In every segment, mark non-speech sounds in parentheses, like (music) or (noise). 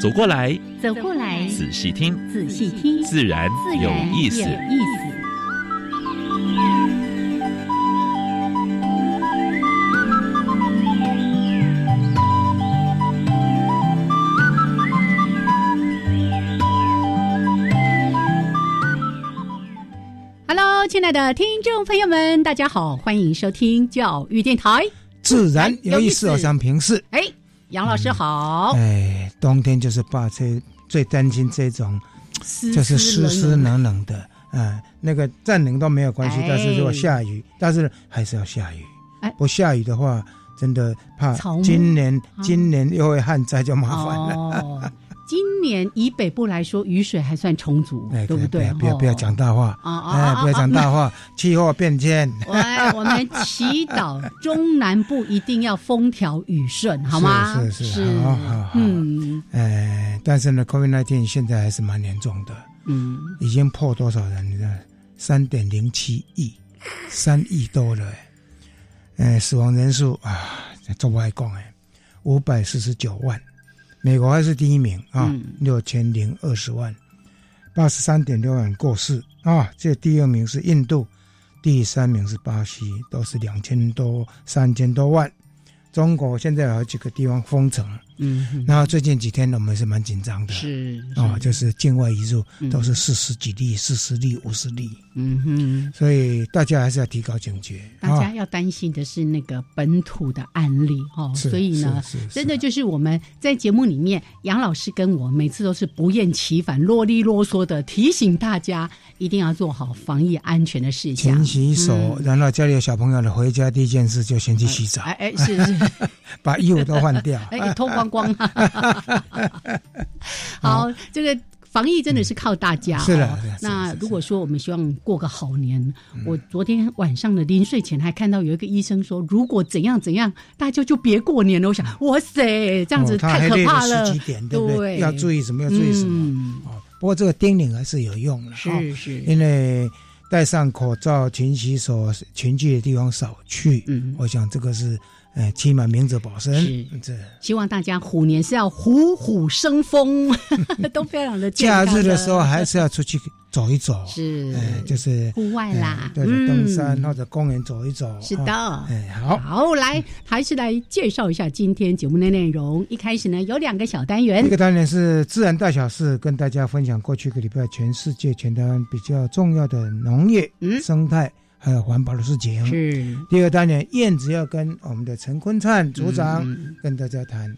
走过来，走过来，仔细听，仔细听，自然有意思。亲爱的听众朋友们，大家好，欢迎收听教育电台。自然有意思，我想平视。哎，杨老师好。哎，冬天就是怕这最担心这种，就是湿湿冷冷的。啊，那个再冷都没有关系，但是如果下雨，但是还是要下雨。哎，不下雨的话，真的怕今年今年又会旱灾，就麻烦了。(laughs) 今年以北部来说，雨水还算充足，对不对？不要不要讲大话啊！哎，不要讲大话，气候变迁。(laughs) 来，我们祈祷中南部一定要风调雨顺，(laughs) 好吗？是是是，好好好。嗯，哎，但是呢，COVID nineteen 现在还是蛮严重的。嗯，已经破多少人？你看，三点零七亿，三亿多了。哎，死亡人数啊，做外公哎，五百四十九万。美国还是第一名啊，六千零二十万，八十三点六万过世啊。这第二名是印度，第三名是巴西，都是两千多、三千多万。中国现在有几个地方封城。嗯，然后最近几天我们是蛮紧张的，是啊，就是境外移入都是四十几例、四十例、五十例，嗯哼，所以大家还是要提高警觉。大家要担心的是那个本土的案例哦，所以呢，真的就是我们在节目里面，杨老师跟我每次都是不厌其烦、啰里啰嗦的提醒大家，一定要做好防疫安全的事情，勤洗手，然后家里有小朋友的，回家第一件事就先去洗澡，哎哎，是是，(laughs) 把衣服都换掉，(laughs) 哎，脱光。光，(laughs) 好，这个防疫真的是靠大家。是的，那如果说我们希望过个好年，我昨天晚上的临睡前还看到有一个医生说，如果怎样怎样，大家就别过年了。我想，哇塞，这样子太可怕了。对不对，要注意什么？要注意什么？哦，不过这个叮咛还是有用的。是是，因为戴上口罩、勤洗手、群聚的地方少去。嗯，我想这个是。哎，起码明哲保身，这。希望大家虎年是要虎虎生风，(laughs) 都非常的。(laughs) 假日的时候还是要出去走一走，是，哎，就是户外啦，对，登山或者公园走一走。是的，哎，好，好，来，还是来介绍一下今天节目的内容。一开始呢，有两个小单元，一个单元是自然大小事，跟大家分享过去一个礼拜全世界全台湾比较重要的农业、生态。还有环保的事情。是第二单元，燕子要跟我们的陈坤灿组长跟大家谈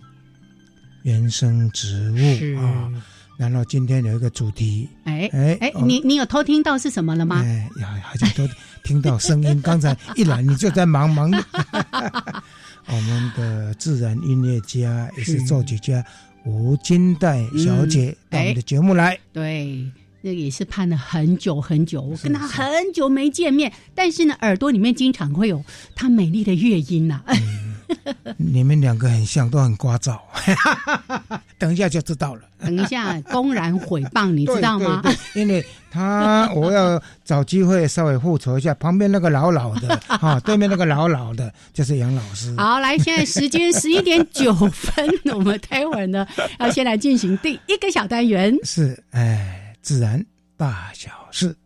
原生植物啊。然后今天有一个主题，哎哎哎，你你有偷听到是什么了吗？哎呀，好像都听到声音。刚才一来你就在忙忙。(laughs) 我们的自然音乐家也是作曲家吴金代小姐到我们的节目来。对。那也是盼了很久很久，我跟他很久没见面，但是呢，耳朵里面经常会有他美丽的乐音呐。(laughs) 你们两个很像，都很聒噪。(laughs) 等一下就知道了。等一下，公然毁谤，你知道吗？因为他，我要找机会稍微复仇一下。旁边那个老老的，(laughs) 啊，对面那个老老的，就是杨老师。好，来，现在时间十一点九分，我们待会儿呢，要先来进行第一个小单元。是，哎。自然大小事，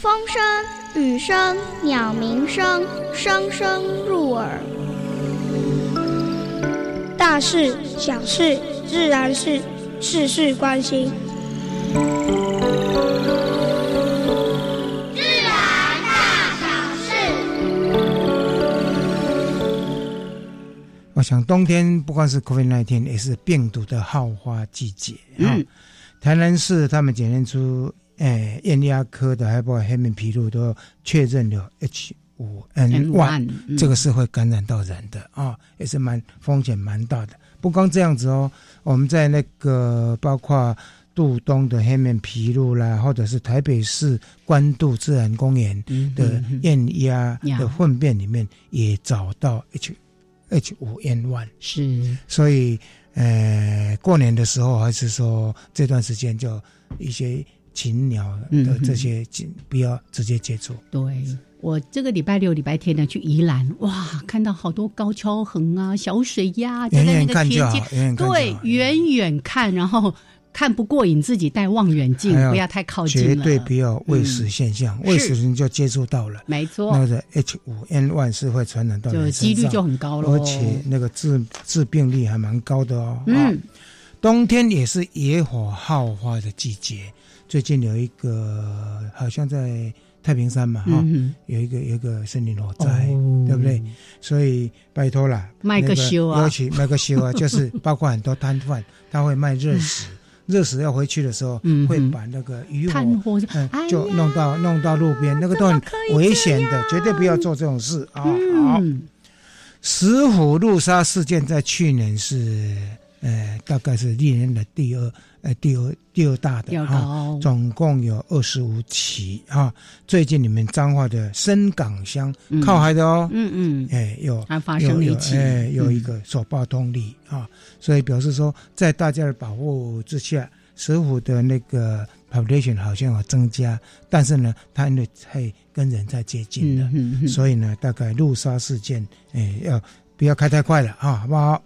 风声、雨声、鸟鸣声，声声入耳。大事、小事、自然事，事事关心。我想冬天不管是 COVID 那一也是病毒的好发季节啊。台南市他们检验出诶，咽压科的还包括黑面皮鹭都确认了 H 五 N one，这个是会感染到人的啊，也是蛮风险蛮大的。不光这样子哦，我们在那个包括杜东的黑面皮鹭啦，或者是台北市关渡自然公园的咽压的粪便里面也找到 H H 五 N one，是，所以呃，过年的时候还是说这段时间就一些。禽鸟的这些，不要直接接触。对我这个礼拜六、礼拜天呢，去宜兰，哇，看到好多高跷横啊、小水鸭，远远看就好。对，远远看，然后看不过瘾，自己带望远镜，不要太靠近绝对不要喂食现象，喂食人就接触到了。没错，那个 H 五 N one 是会传染到，就几率就很高了，而且那个致致病率还蛮高的哦。嗯，冬天也是野火好发的季节。最近有一个，好像在太平山嘛，哈，有一个有一个森林火灾，对不对？所以拜托了，卖个修啊，尤其卖个修啊，就是 (laughs) 包括很多摊贩，他会卖热食，热死要回去的时候，会把那个渔火就弄到弄到路边，那个都很危险的，绝对不要做这种事啊！好，石虎路杀事件在去年是，呃，大概是历年的第二。呃，第二第二大的哈，总共有二十五起哈。最近你们彰化的深港乡靠海的哦，嗯嗯，哎，有还发生一起，哎，有一个所报通力啊，所以表示说，在大家的保护之下，石虎的那个 population 好像有增加，但是呢，它因为太跟人在接近了，所以呢，大概路杀事件，哎，要不要开太快了啊？好不好？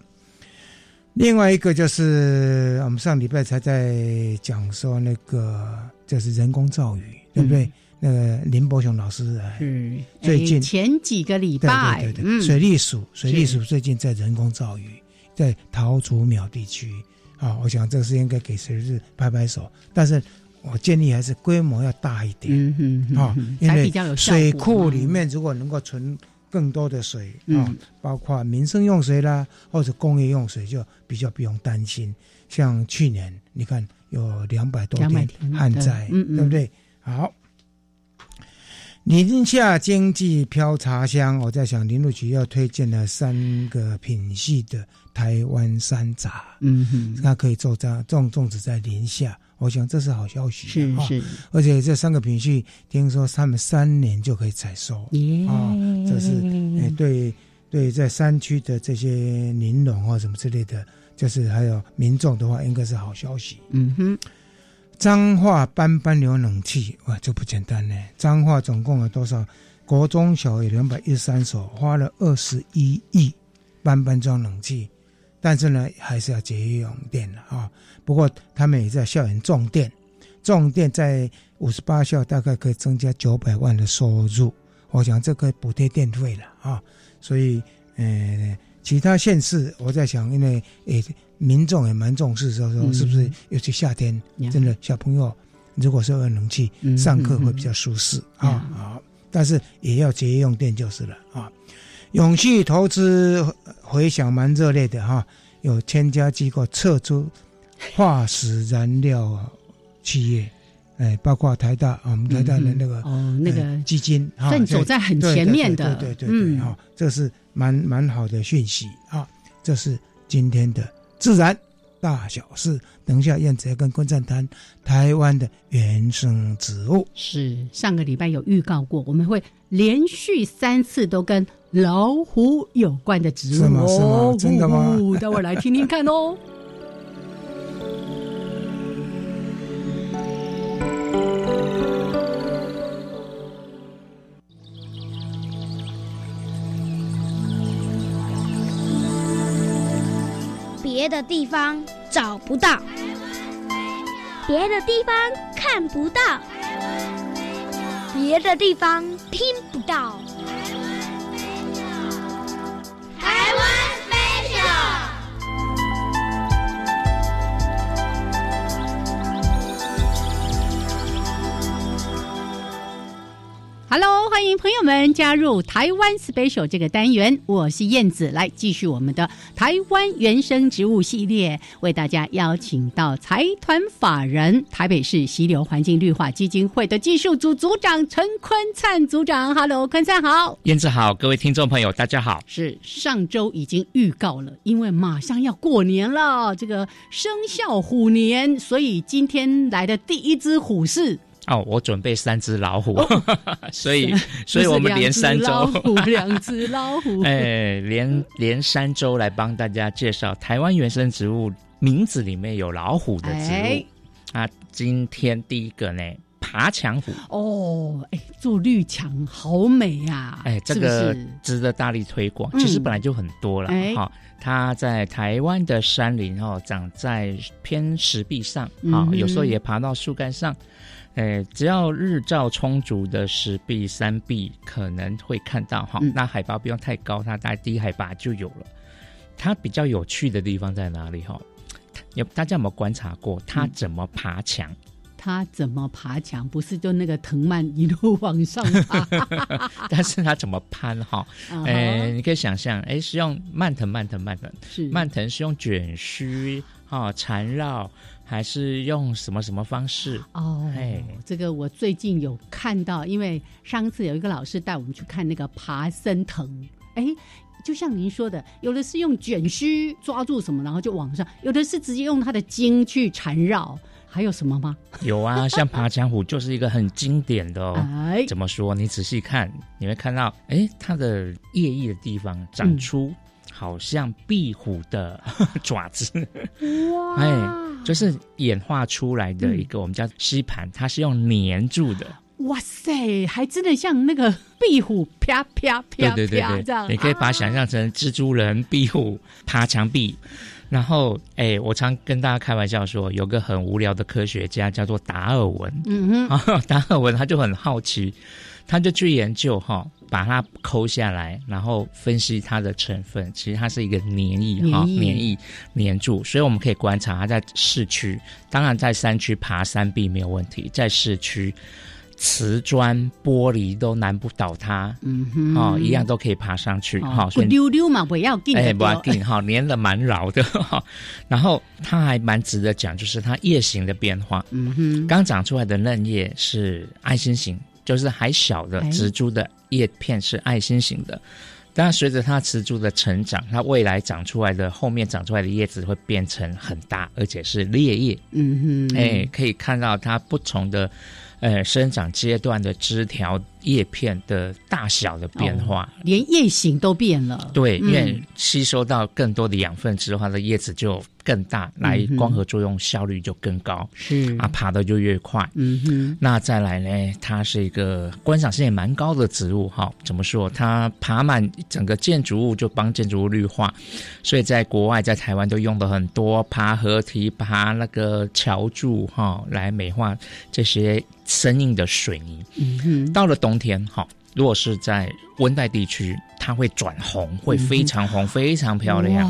另外一个就是我们上礼拜才在讲说那个就是人工造雨，对不对？那个林伯雄老师嗯，最近前几个礼拜，对对对，水利署水利署最近在人工造雨，在桃竹苗地区啊，我想这个是应该给水利拍拍手，但是我建议还是规模要大一点，嗯嗯啊，因为水库里面如果能够存。更多的水啊，包括民生用水啦，或者工业用水，就比较不用担心。像去年，你看有两百多天旱灾，对不对？好，宁夏经济飘茶香，我在想林路局要推荐了三个品系的台湾山茶，嗯哼，它可以做这样种种植在宁夏。我想这是好消息，是是，而且这三个品系听说他们三年就可以采收，啊，这是诶对对，在山区的这些林农或什么之类的，就是还有民众的话，应该是好消息。嗯哼，彰化班班有冷气，哇，这不简单呢。彰化总共有多少？国中小有两百一十三所，花了二十一亿，班班装冷气。但是呢，还是要节约用电的啊。不过他们也在校园种电，种电在五十八校大概可以增加九百万的收入。我想这个补贴电费了啊。所以，呃，其他县市我在想，因为诶，民众也蛮重视，说说是不是？尤其夏天，真的小朋友如果说有冷气，上课会比较舒适啊。啊，但是也要节约用电就是了啊。永续投资回响蛮热烈的哈，有千家机构撤出化石燃料企业，哎，包括台大啊，我们台大的那个哦那个基金，正走在很前面的，对对对对，哈，这是蛮蛮好的讯息啊。这是今天的自然大小事，等一下燕子要跟观众谈台湾的原生植物。是上个礼拜有预告过，我们会连续三次都跟。老虎有关的植物哦，真的吗？待会儿来听听看哦。别的地方找不到，别的地方看不到，别的地方听不到。Hello，欢迎朋友们加入台湾 Special 这个单元，我是燕子，来继续我们的台湾原生植物系列，为大家邀请到财团法人台北市溪流环境绿化基金会的技术组组长陈坤灿组长。Hello，坤灿好，燕子好，各位听众朋友大家好。是上周已经预告了，因为马上要过年了，这个生肖虎年，所以今天来的第一只虎是。哦，我准备三只老虎，(laughs) 所以，所以我们连三周，(laughs) 两只老虎，哎，连连三周来帮大家介绍台湾原生植物名字里面有老虎的植物。啊。今天第一个呢，爬墙虎。哦，哎，做绿墙好美呀，哎，这个值得大力推广。其实本来就很多了哈，它在台湾的山林哦，长在偏石壁上啊，有时候也爬到树干上。诶，只要日照充足的石壁、山壁，可能会看到哈。那海拔不用太高，它在低海拔就有了。它比较有趣的地方在哪里哈？有大家有没有观察过它怎么爬墙？它怎么爬墙？不是就那个藤蔓一路往上爬？(laughs) 但是它怎么攀哈？诶，你可以想象，诶，是用蔓藤、蔓藤、蔓藤，是蔓藤是用卷须哈缠绕。还是用什么什么方式哦？哎，这个我最近有看到，因为上次有一个老师带我们去看那个爬升藤，哎，就像您说的，有的是用卷须抓住什么，然后就往上；有的是直接用它的茎去缠绕。还有什么吗？有啊，像爬墙虎就是一个很经典的哦。(laughs) 哎，怎么说？你仔细看，你会看到，哎，它的叶翼的地方长出。好像壁虎的 (laughs) 爪子，哇！哎，就是演化出来的一个我们叫吸盘，它是用粘住的。哇塞，还真的像那个壁虎啪啪啪啪这样。你可以把它想象成蜘蛛人、壁虎爬墙壁。然后，哎，我常跟大家开玩笑说，有个很无聊的科学家叫做达尔文。嗯哼，(laughs) 达尔文他就很好奇，他就去研究哈。把它抠下来，然后分析它的成分。其实它是一个粘液哈，粘液粘住，所以我们可以观察它在市区。当然，在山区爬山壁没有问题，在市区瓷砖玻璃都难不倒它。嗯哼，哦，一样都可以爬上去。哈，不溜溜嘛，不要紧，哎，不要紧哈，粘的蛮牢的。(laughs) 哈，然后它还蛮值得讲，就是它叶形的变化。嗯哼，刚长出来的嫩叶是爱心型。就是还小的植株的叶片是爱心型的，但随着它植株的成长，它未来长出来的后面长出来的叶子会变成很大，而且是裂叶。嗯哼，哎，可以看到它不同的呃生长阶段的枝条。叶片的大小的变化，连叶形都变了。对，因为吸收到更多的养分之后，它的叶子就更大，来光合作用效率就更高。是啊，爬的就越快。嗯哼。那再来呢？它是一个观赏性也蛮高的植物。哈，怎么说？它爬满整个建筑物，就帮建筑物绿化。所以在国外，在台湾都用的很多，爬河堤、爬那个桥柱，哈，来美化这些生硬的水泥。嗯哼。到了冬。冬天哈，如果是在温带地区，它会转红，会非常红，非常漂亮。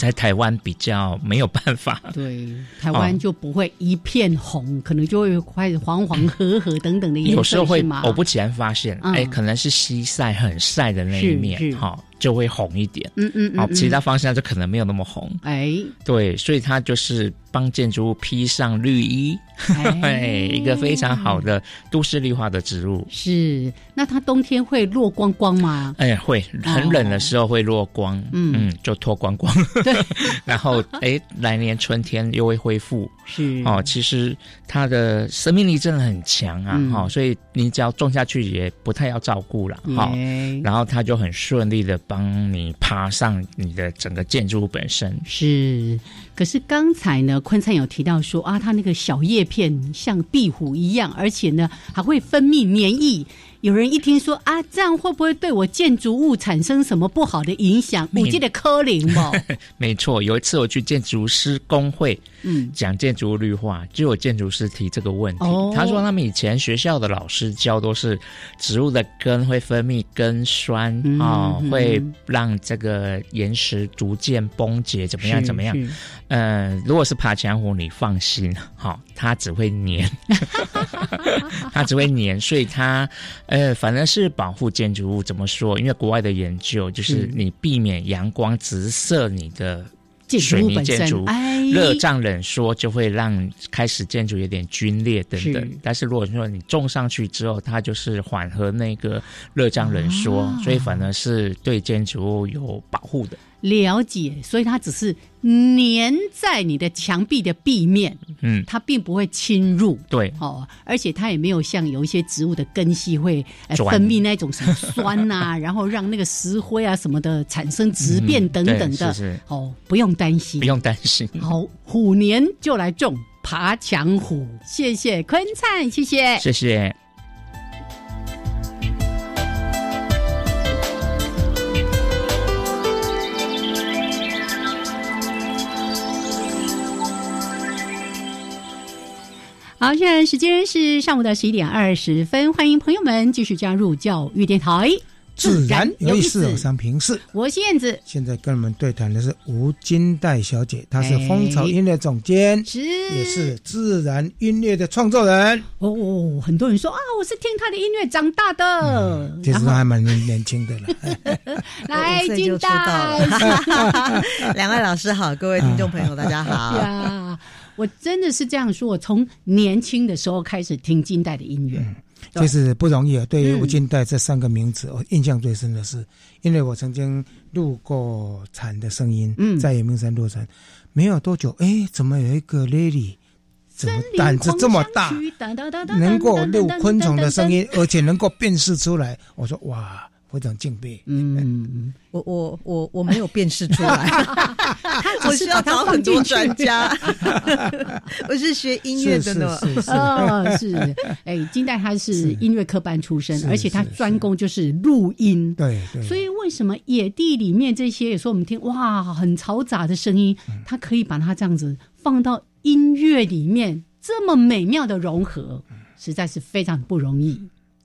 在台湾比较没有办法，对，台湾就不会一片红，可能就会开始黄黄褐褐等等的颜色。有时候会偶不其然发现，哎，可能是西晒很晒的那一面，哈。就会红一点，嗯嗯，好，其他方向就可能没有那么红，哎，对，所以它就是帮建筑物披上绿衣，哎，(laughs) 一个非常好的都市绿化的植物。是，那它冬天会落光光吗？哎，会，很冷的时候会落光，嗯。嗯，就脱光光，(laughs) 对，(laughs) 然后哎，来年春天又会恢复，是，哦，其实它的生命力真的很强啊，哈，所以你只要种下去也不太要照顾了，哈，然后它就很顺利的。帮你爬上你的整个建筑物本身是，可是刚才呢，坤灿有提到说啊，它那个小叶片像壁虎一样，而且呢还会分泌粘液。有人一听说啊，这样会不会对我建筑物产生什么不好的影响？我记得柯林哦，(laughs) 没错，有一次我去建筑师工会，嗯，讲建筑物绿化，就有建筑师提这个问题。他说他们以前学校的老师教都是植物的根会分泌根酸啊，会会让这个岩石逐渐崩解，怎么样？怎么样？呃，如果是爬墙虎，你放心，好，它只会粘，(laughs) 它只会粘，所以它呃，反正是保护建筑物。怎么说？因为国外的研究就是你避免阳光直射你的。水泥建筑热胀冷缩就会让开始建筑有点龟裂等等，但是如果说你种上去之后，它就是缓和那个热胀冷缩，所以反而是对建筑物有保护的。了解，所以它只是粘在你的墙壁的壁面，嗯，它并不会侵入，对，哦，而且它也没有像有一些植物的根系会分泌那种什么酸呐，(laughs) 然后让那个石灰啊什么的产生质变等等的，哦，不用担心，不用担心。好，虎年就来种爬墙虎，谢谢坤灿，谢谢，谢谢。好，现在时间是上午的十一点二十分，欢迎朋友们继续加入教育电台。自然有意思，我三平视，我是燕子。现在跟我们对谈的是吴金代小姐，她是蜂巢音乐总监，是也是自然音乐的创作人。哦，很多人说啊，我是听她的音乐长大的，其实她还蛮年轻的了。(laughs) 来，金代，(laughs) 两位老师好，各位听众朋友大家好 (laughs) 呀。我真的是这样说，我从年轻的时候开始听金代的音乐，就是不容易啊。对于吴金代这三个名字，我印象最深的是，因为我曾经录过蝉的声音，嗯在阳明山录蝉，没有多久，哎，怎么有一个 lady，怎么胆子这么大，能够录昆虫的声音，而且能够辨识出来？我说哇。非常敬佩。嗯，我我我我没有辨识出来，(laughs) 我是要找很多专家。(laughs) 我是学音乐的呢。哦，是。(laughs) 哎，金代他是音乐科班出身，而且他专攻就是录音。对对。所以为什么野地里面这些有时候我们听哇很嘈杂的声音，他可以把它这样子放到音乐里面，这么美妙的融合，实在是非常不容易。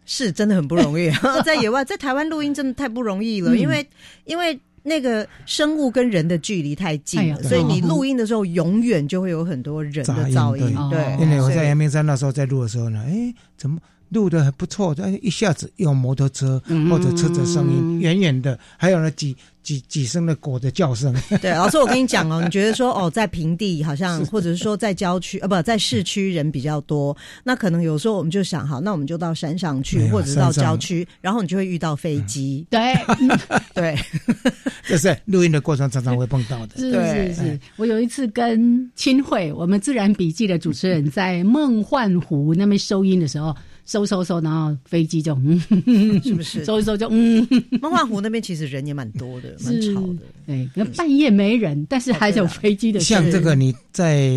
是真的很不容易，(laughs) 在野外，在台湾录音真的太不容易了，因为因为那个生物跟人的距离太近了，所以你录音的时候永远就会有很多人的噪音。对，因为我在阳明山那时候在录的时候呢，哎，怎么？录的还不错，但一下子用摩托车或者车子声音远远的，还有那几几几声的狗的叫声。(laughs) 对，老师，我跟你讲哦，你觉得说哦，在平地好像，(laughs) 或者是说在郊区呃，不在市区人比较多，那可能有时候我们就想，好，那我们就到山上去，或者是到郊区，然后你就会遇到飞机。对对，(laughs) 这是录音的过程常常会碰到的。是是是，我有一次跟清慧，我们自然笔记的主持人在梦幻湖那边收音的时候。收收收，然后飞机就嗯，是不是？收一收就嗯。梦幻湖那边其实人也蛮多的，蛮吵的。哎，那半夜没人，但是还有飞机的。像这个，你在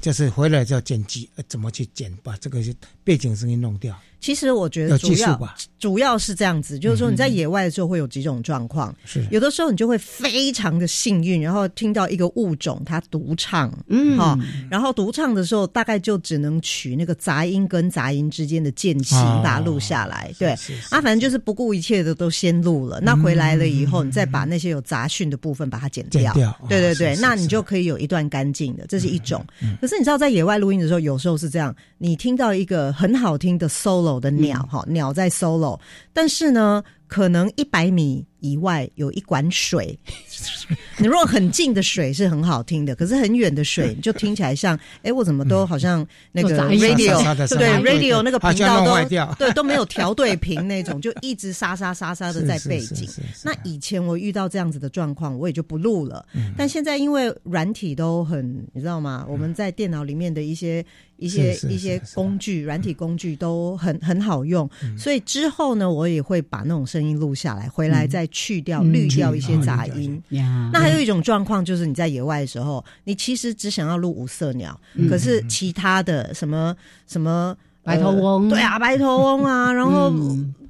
就是回来就要剪辑，怎么去剪，把这个背景声音弄掉。其实我觉得主要主要是这样子，就是说你在野外的时候会有几种状况，是有的时候你就会非常的幸运，然后听到一个物种它独唱，嗯，哈，然后独唱的时候大概就只能取那个杂音跟杂音之间的间隙把它录下来，对，啊，反正就是不顾一切的都先录了，那回来了以后你再把那些有杂讯的部分把它剪掉，对对对，那你就可以有一段干净的，这是一种。可是你知道在野外录音的时候，有时候是这样，你听到一个很好听的 solo。的鸟哈，鸟在 solo，但是呢，可能一百米。以外有一管水，(laughs) 你如果很近的水是很好听的，可是很远的水 (laughs) 就听起来像，哎，我怎么都好像那个 radio 对 radio 那个频道都对都没有 (laughs) 调对频那种，就一直沙沙沙沙的在背景。那以前我遇到这样子的状况，我也就不录了。但现在因为软体都很，你知道吗？我们在电脑里面的一些一些一些工具，软体工具都很很好用，所以之后呢，我也会把那种声音录下来，回来再。去掉、滤掉一些杂音。那还有一种状况，就是你在野外的时候，你其实只想要录五色鸟，可是其他的什么什么白头翁，对啊，白头翁啊，(laughs) 然后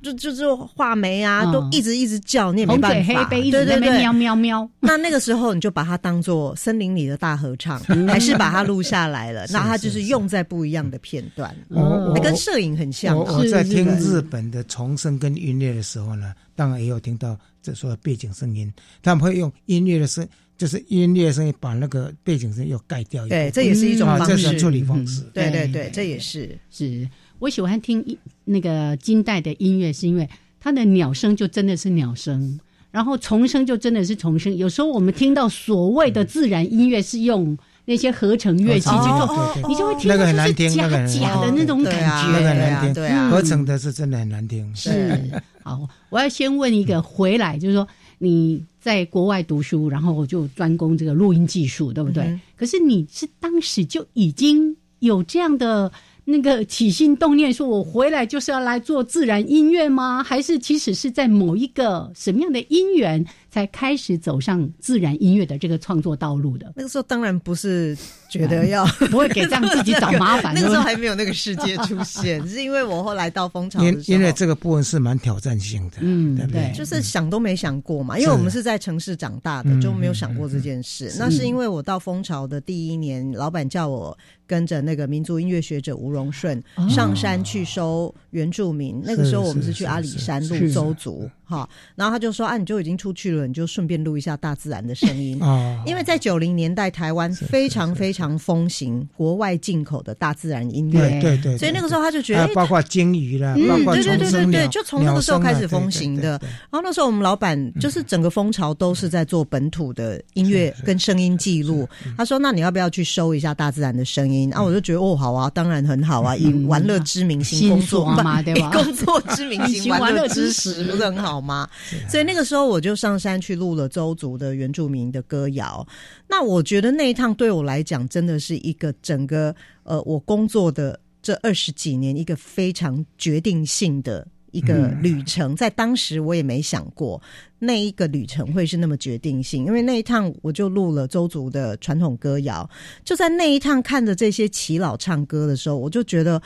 就就就画眉啊，都一直一直叫，你也没办法。对对对，喵喵喵。那那个时候你就把它当做森林里的大合唱，(laughs) 还是把它录下来了？那它就是用在不一样的片段，那跟摄影很像。我在听日本的重生跟音乐的时候呢，当然也有听到这说背景声音，他们会用音乐的声。就是音乐声音把那个背景声又盖掉，对，这也是一种方式处理方式。对对对，这也是是。我喜欢听那个金代的音乐，是因为它的鸟声就真的是鸟声，然后虫声就真的是虫声。有时候我们听到所谓的自然音乐是用那些合成乐器去做，你就会听到就是假假的那种感觉，那个很难听。对啊，合成的是真的很难听。是好，我要先问一个回来，就是说。你在国外读书，然后就专攻这个录音技术，对不对？可是你是当时就已经有这样的那个起心动念，说我回来就是要来做自然音乐吗？还是其实是在某一个什么样的因缘？才开始走上自然音乐的这个创作道路的。那个时候当然不是觉得要不会给这样自己找麻烦。(laughs) 那个时候还没有那个世界出现，(laughs) 是因为我后来到蜂巢，因因为这个部分是蛮挑战性的，嗯，对不对？就是想都没想过嘛，因为我们是在城市长大的，就没有想过这件事。那是因为我到蜂巢的第一年，老板叫我跟着那个民族音乐学者吴荣顺上山去收原住民。那个时候我们是去阿里山路邹族。好，然后他就说啊，你就已经出去了，你就顺便录一下大自然的声音啊。因为在九零年代，台湾非常非常风行国外进口的大自然音乐，对对。所以那个时候他就觉得，包括鲸鱼啦，包括对对对对对，就从那个时候开始风行的。然后那时候我们老板就是整个风潮都是在做本土的音乐跟声音记录。他说，那你要不要去收一下大自然的声音？啊，我就觉得哦，好啊，当然很好啊，以玩乐之名行工作嘛，(laughs) 对吧？工作之名行 (laughs) 玩乐之实，不是很好。好吗？所以那个时候我就上山去录了周族的原住民的歌谣。那我觉得那一趟对我来讲，真的是一个整个呃，我工作的这二十几年一个非常决定性的一个旅程。在当时我也没想过。那一个旅程会是那么决定性，因为那一趟我就录了周族的传统歌谣，就在那一趟看着这些耆老唱歌的时候，我就觉得，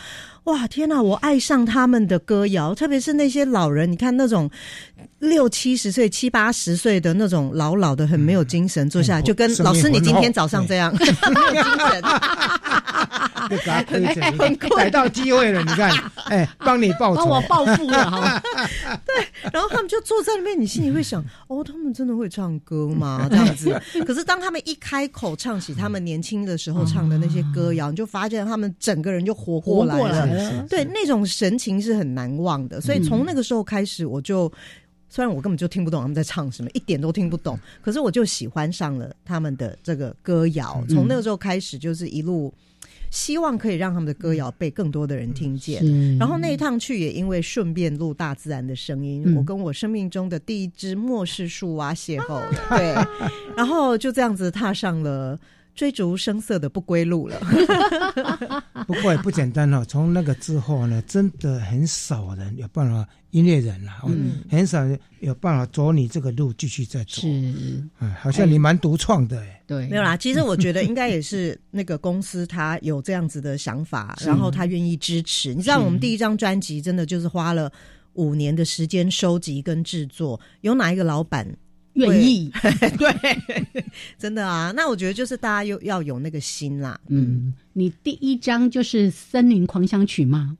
哇，天哪！我爱上他们的歌谣，特别是那些老人，你看那种六七十岁、七八十岁的那种老老的，很没有精神，坐下来就跟老师你今天早上这样，没有精神，很逮到机会了，你看，(laughs) 哎，帮你报，帮我报复了哈，(laughs) 对，然后他们就坐在那边，你心里会。想哦，他们真的会唱歌吗？这样子。(laughs) 可是当他们一开口唱起他们年轻的时候唱的那些歌谣，你就发现他们整个人就活过来了。对，那种神情是很难忘的。所以从那个时候开始，我就虽然我根本就听不懂他们在唱什么，一点都听不懂，可是我就喜欢上了他们的这个歌谣。从那个时候开始，就是一路。希望可以让他们的歌谣被更多的人听见。然后那一趟去也因为顺便录大自然的声音，我跟我生命中的第一只末世树蛙邂逅了。(laughs) 对，然后就这样子踏上了追逐声色的不归路了。(laughs) 不过也不简单哦，从那个之后呢，真的很少人有办法。音乐人啦，嗯，很少有办法走你这个路继续再走，是，嗯，好像你蛮独创的哎，对，没有啦，其实我觉得应该也是那个公司他有这样子的想法，(laughs) 然后他愿意支持。你。知道，我们第一张专辑真的就是花了五年的时间收集跟制作，有哪一个老板愿意？(laughs) 对，真的啊，那我觉得就是大家又要有那个心啦。嗯，你第一张就是《森林狂想曲》吗？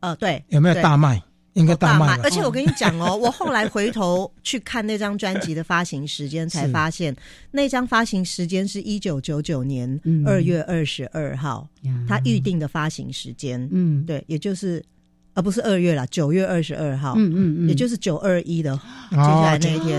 呃，对，有没有大卖？应该大卖，而且我跟你讲哦，(laughs) 我后来回头去看那张专辑的发行时间，才发现那张发行时间是一九九九年二月二十二号，他预定的发行时间，嗯，对，也就是。而不是二月啦，九月二十二号，嗯嗯嗯，也就是九二一的接下来那一天，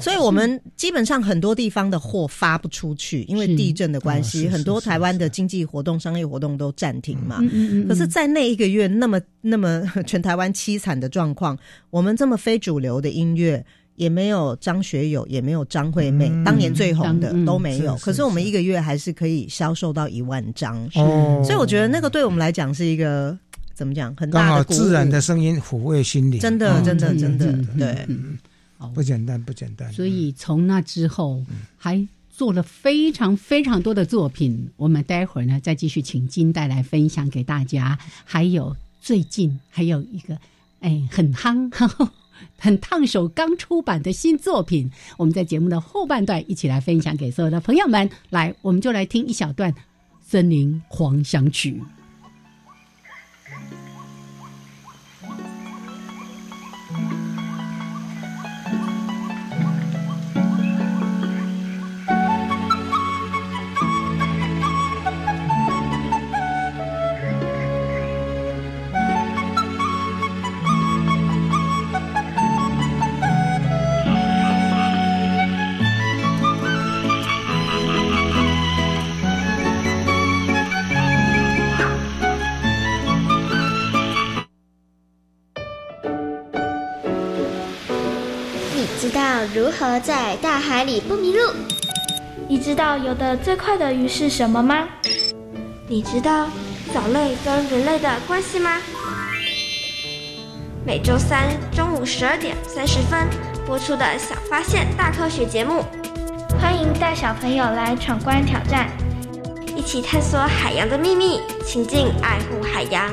所以我们基本上很多地方的货发不出去，因为地震的关系，很多台湾的经济活动、商业活动都暂停嘛。嗯嗯嗯。可是，在那一个月，那么那么全台湾凄惨的状况，我们这么非主流的音乐，也没有张学友，也没有张惠妹，当年最红的都没有。可是，我们一个月还是可以销售到一万张。哦。所以，我觉得那个对我们来讲是一个。怎么讲？很大的自然的声音抚慰心灵，真的，真的，真的，对，不简单，不简单。所以从那之后，还做了非常非常多的作品。我们待会儿呢，再继续请金带来分享给大家。还有最近还有一个。哎，很夯，很烫手，刚出版的新作品。我们在节目的后半段一起来分享给所有的朋友们。来，我们就来听一小段《森林狂想曲》。如何在大海里不迷路？你知道游得最快的鱼是什么吗？你知道藻类跟人类的关系吗？每周三中午十二点三十分播出的小发现大科学节目，欢迎带小朋友来闯关挑战，一起探索海洋的秘密，亲近爱护海洋。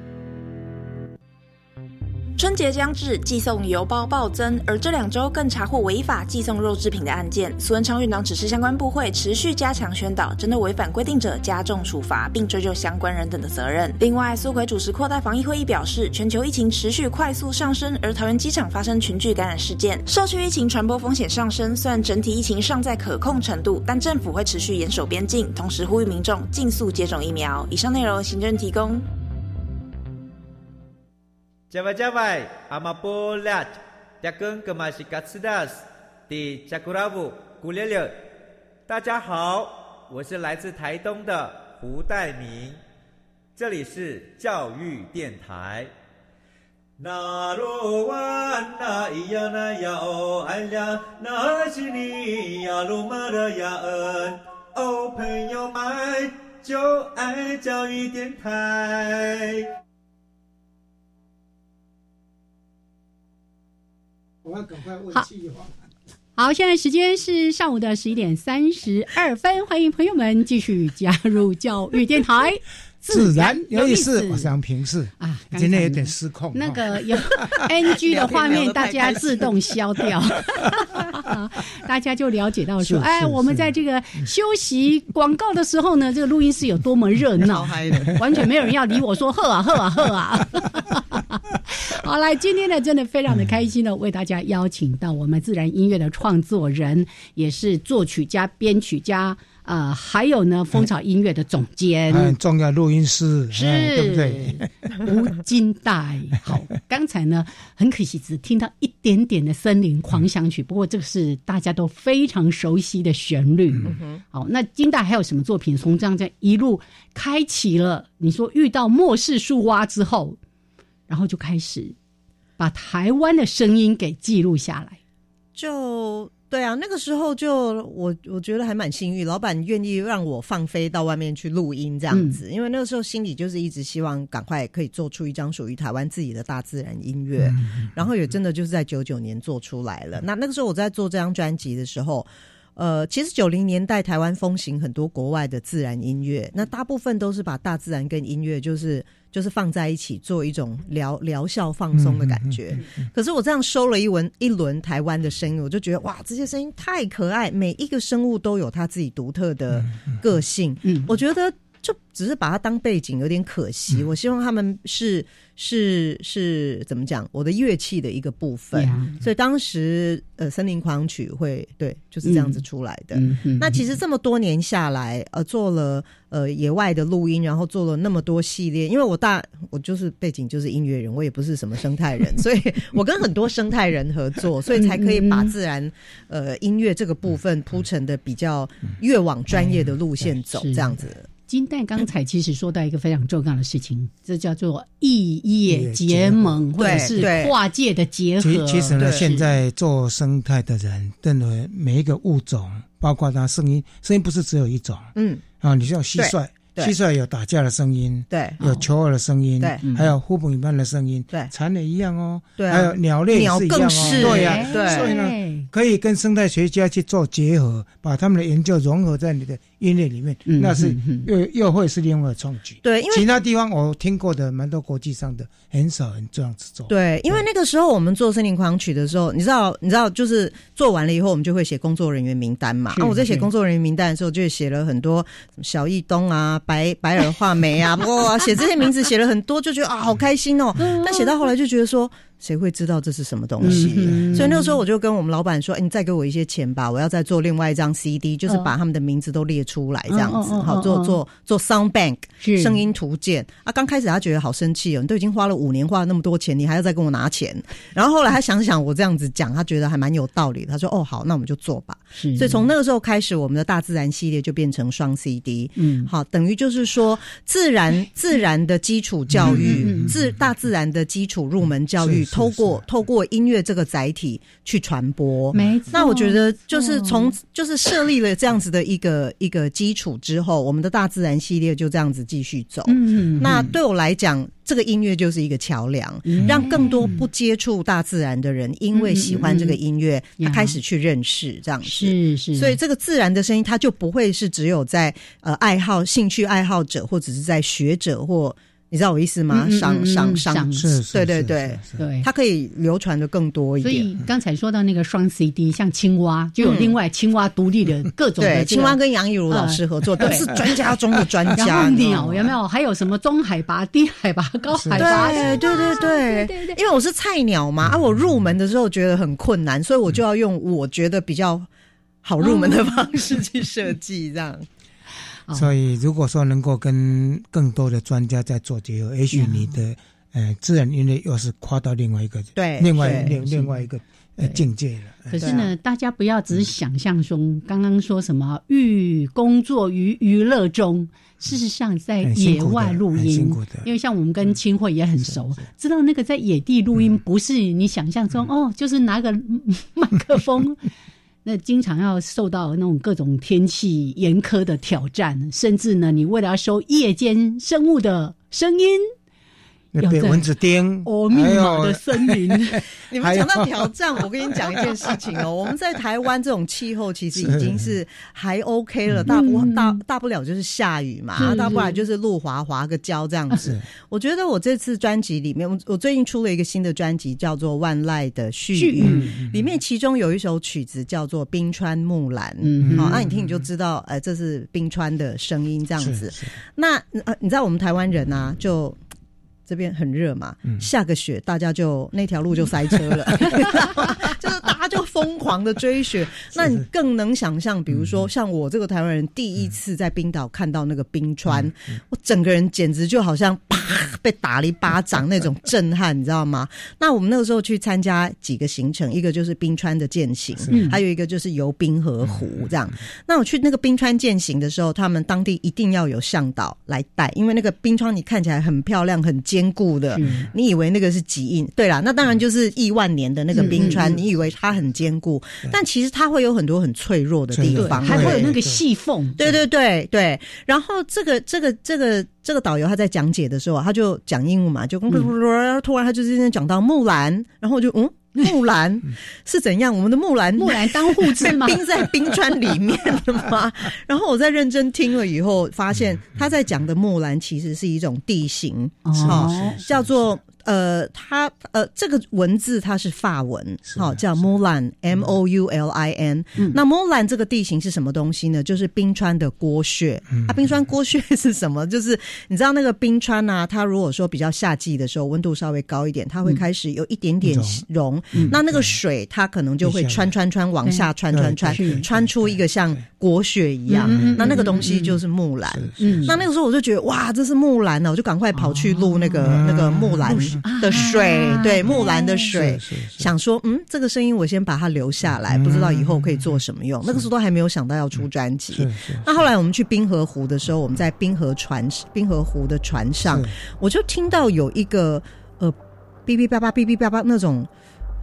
春节将至，寄送邮包暴增，而这两周更查获违法寄送肉制品的案件。苏文昌院长指示相关部会持续加强宣导，针对违反规定者加重处罚，并追究相关人等的责任。另外，苏奎主持扩大防疫会议表示，全球疫情持续快速上升，而桃园机场发生群聚感染事件，社区疫情传播风险上升。虽然整体疫情尚在可控程度，但政府会持续严守边境，同时呼吁民众尽速接种疫苗。以上内容，行政提供。加外加外，阿玛波拉，扎根格玛西卡斯达斯，的加古拉布古列列。大家好，我是来自台东的胡代明，这里是教育电台。那罗哇那咿呀那呀哦哎呀，那是你呀鲁玛的呀恩哦，朋友们就爱教育电台。好，好，现在时间是上午的十一点三十二分，欢迎朋友们继续加入教育电台。(laughs) 自然有意思，我想平视。啊，今天有点失控。那个有 (laughs) NG 的画面，大家自动消掉，(laughs) 大家就了解到说，哎，我们在这个休息广告的时候呢，这个录音室有多么热闹，完全没有人要理我说喝啊喝啊喝啊。好，来，今天呢，真的非常的开心呢，为大家邀请到我们自然音乐的创作人，也是作曲家、编曲家。呃，还有呢，蜂巢音乐的总监，很重要录音师，是，对不对？吴金代。好，刚才呢，很可惜只听到一点点的《森林狂想曲》，不过这个是大家都非常熟悉的旋律。好，那金代还有什么作品？从这样这样一路开启了，你说遇到末世树蛙之后，然后就开始把台湾的声音给记录下来，就。对啊，那个时候就我我觉得还蛮幸运，老板愿意让我放飞到外面去录音这样子，因为那个时候心里就是一直希望赶快可以做出一张属于台湾自己的大自然音乐，然后也真的就是在九九年做出来了。那那个时候我在做这张专辑的时候。呃，其实九零年代台湾风行很多国外的自然音乐，那大部分都是把大自然跟音乐就是就是放在一起，做一种疗疗效放松的感觉。可是我这样收了一文一轮台湾的声音，我就觉得哇，这些声音太可爱，每一个生物都有它自己独特的个性。嗯，我觉得。就只是把它当背景，有点可惜。我希望他们是是是怎么讲？我的乐器的一个部分。所以当时呃，森林狂曲会对就是这样子出来的。那其实这么多年下来，呃，做了呃野外的录音，然后做了那么多系列。因为我大我就是背景就是音乐人，我也不是什么生态人，(laughs) 所以我跟很多生态人合作，所以才可以把自然呃音乐这个部分铺成的比较越往专业的路线走，这样子。金蛋刚才其实说到一个非常重要的事情，这叫做异业结盟，或者是跨界的结合。其实呢，现在做生态的人认为每一个物种，包括它声音，声音不是只有一种。嗯，啊，你像蟋蟀。蟋蟀有打架的声音，对，有求偶的声音，对，还有呼朋引伴的声音，对，蝉也一样哦，对，还有鸟类鸟更是，对呀，对，所以呢，可以跟生态学家去做结合，把他们的研究融合在你的音乐里面，那是又又会是另外创举。对，因为其他地方我听过的蛮多国际上的很少人这样子做。对，因为那个时候我们做森林狂曲的时候，你知道，你知道，就是做完了以后，我们就会写工作人员名单嘛。那我在写工作人员名单的时候，就写了很多小易东啊，白白耳。画眉啊，哇，写这些名字写了很多，就觉得啊，好开心哦。但写到后来就觉得说。谁会知道这是什么东西？所以那个时候我就跟我们老板说：“哎，你再给我一些钱吧，我要再做另外一张 CD，就是把他们的名字都列出来，这样子，好做做做 Sound Bank 声音图鉴。”啊，刚开始他觉得好生气哦，你都已经花了五年，花了那么多钱，你还要再跟我拿钱。然后后来他想想我这样子讲，他觉得还蛮有道理。他说：“哦，好，那我们就做吧。”所以从那个时候开始，我们的大自然系列就变成双 CD。嗯，好，等于就是说自然自然的基础教育，自大自然的基础入门教育。透过透过音乐这个载体去传播，没错。那我觉得就是从就是设立了这样子的一个一个基础之后，我们的大自然系列就这样子继续走。嗯，那对我来讲，这个音乐就是一个桥梁，让更多不接触大自然的人，因为喜欢这个音乐，他开始去认识这样子。是是。所以这个自然的声音，它就不会是只有在呃爱好兴趣爱好者，或者是在学者或。你知道我意思吗？上上上，对对对对，它可以流传的更多一点。所以刚才说到那个双 CD，像青蛙就有另外青蛙独立的各种的。青蛙跟杨一如老师合作，都是专家中的专家。然后鸟有没有？还有什么中海拔、低海拔、高海拔？对对对对对对。因为我是菜鸟嘛，啊，我入门的时候觉得很困难，所以我就要用我觉得比较好入门的方式去设计，这样。所以，如果说能够跟更多的专家在做结合，也许你的呃自然音乐又是跨到另外一个对另外另另外一个呃境界了。可是呢，大家不要只是想象中刚刚说什么寓工作于娱乐中，事实上在野外录音，因为像我们跟清慧也很熟，知道那个在野地录音不是你想象中哦，就是拿个麦克风。(laughs) 那经常要受到那种各种天气严苛的挑战，甚至呢，你为了要收夜间生物的声音。被蚊子叮，哦，密码的森林。(laughs) 你们讲到挑战，我跟你讲一件事情哦。(laughs) 我们在台湾这种气候，其实已经是还 OK 了，大不大大不了就是下雨嘛，大不了就是路滑滑个胶这样子。我觉得我这次专辑里面，我我最近出了一个新的专辑，叫做《万籁的絮语》，里面其中有一首曲子叫做《冰川木兰》。好，那你听你就知道，呃，这是冰川的声音这样子。那呃，你知道我们台湾人啊，就。这边很热嘛，下个雪大家就那条路就塞车了，(laughs) (laughs) 就是大家就疯狂的追雪。那你更能想象，比如说像我这个台湾人第一次在冰岛看到那个冰川，我整个人简直就好像啪被打了一巴掌那种震撼，你知道吗？(laughs) 那我们那个时候去参加几个行程，一个就是冰川的践行，还有一个就是游冰河湖这样。那我去那个冰川践行的时候，他们当地一定要有向导来带，因为那个冰川你看起来很漂亮，很坚。坚固的，你以为那个是极硬？对啦，那当然就是亿万年的那个冰川，你以为它很坚固，但其实它会有很多很脆弱的地方，还会有那个细缝。对对对对。然后这个这个这个这个导游他在讲解的时候，他就讲英文嘛，就突然他就今天讲到木兰，然后我就嗯。木兰是怎样？我们的木兰，木兰当护士吗？(laughs) 冰在冰川里面的吗？然后我在认真听了以后，发现他在讲的木兰其实是一种地形，哦，叫做。呃，它呃，这个文字它是法文，好叫 Moulin，M O U L I N。那 Moulin 这个地形是什么东西呢？就是冰川的锅穴。啊，冰川锅穴 (laughs) 是什么？就是你知道那个冰川啊，它如果说比较夏季的时候，温度稍微高一点，它会开始有一点点融。那那个水它可能就会穿穿穿往下穿穿穿，穿出一个像锅穴一样。那那个东西就是木兰。那那个时候我就觉得哇，这是木兰呢，我就赶快跑去录那个那个木兰。的水，对木兰的水，想说嗯，这个声音我先把它留下来，不知道以后可以做什么用。那个时候都还没有想到要出专辑。那后来我们去滨河湖的时候，我们在滨河船滨河湖的船上，我就听到有一个呃哔哔叭叭哔哔叭叭那种。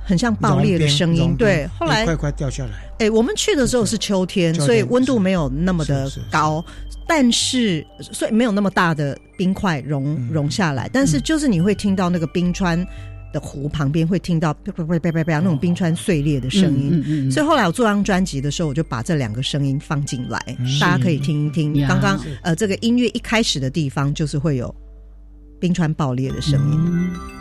很像爆裂的声音，对。后来快快掉下来。哎，我们去的时候是秋天，所以温度没有那么的高，但是所以没有那么大的冰块融融下来。但是就是你会听到那个冰川的湖旁边会听到 (laughs) 啪啪啪啪啪啪那种冰川碎裂的声音。所以后来我做张专辑的时候，我就把这两个声音放进来，大家可以听一听。刚刚呃，这个音乐一开始的地方就是会有冰川爆裂的声音。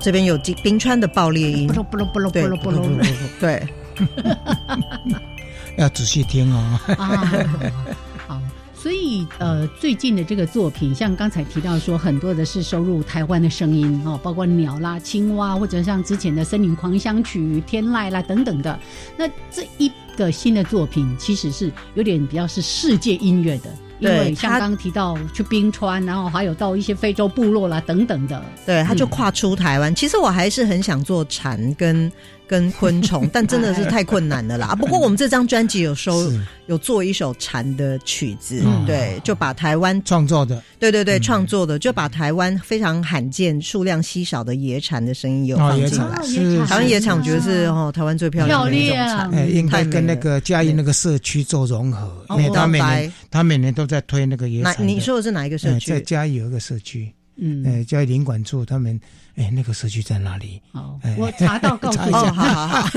这边有冰冰川的爆裂音，不不不不不不对，(laughs) 要仔细听哦。好，所以呃，最近的这个作品，像刚才提到说，很多的是收入台湾的声音哦，包括鸟啦、青蛙，或者像之前的《森林狂想曲》、天籁啦等等的。那这一个新的作品，其实是有点比较是世界音乐的。因为像刚刚提到去冰川，然后还有到一些非洲部落啦等等的，对，他就跨出台湾。其实我还是很想做蝉跟。跟昆虫，(laughs) 但真的是太困难了啦。不过我们这张专辑有收有做一首蝉的曲子，对，就把台湾创作的，对对对，创作的，就把台湾非常罕见、数量稀少的野蝉的声音有放进来。是台湾野蝉，我觉得是哦，台湾最漂亮的一种蝉，哎，应该跟那个嘉义那个社区做融合。因为他每年他每年都在推那个野蝉。你说的是哪一个社区？在嘉义有一个社区，嗯，哎，嘉义领管处他们。哎，那个社区在哪里？好，我查到告诉你。(laughs) 好好好，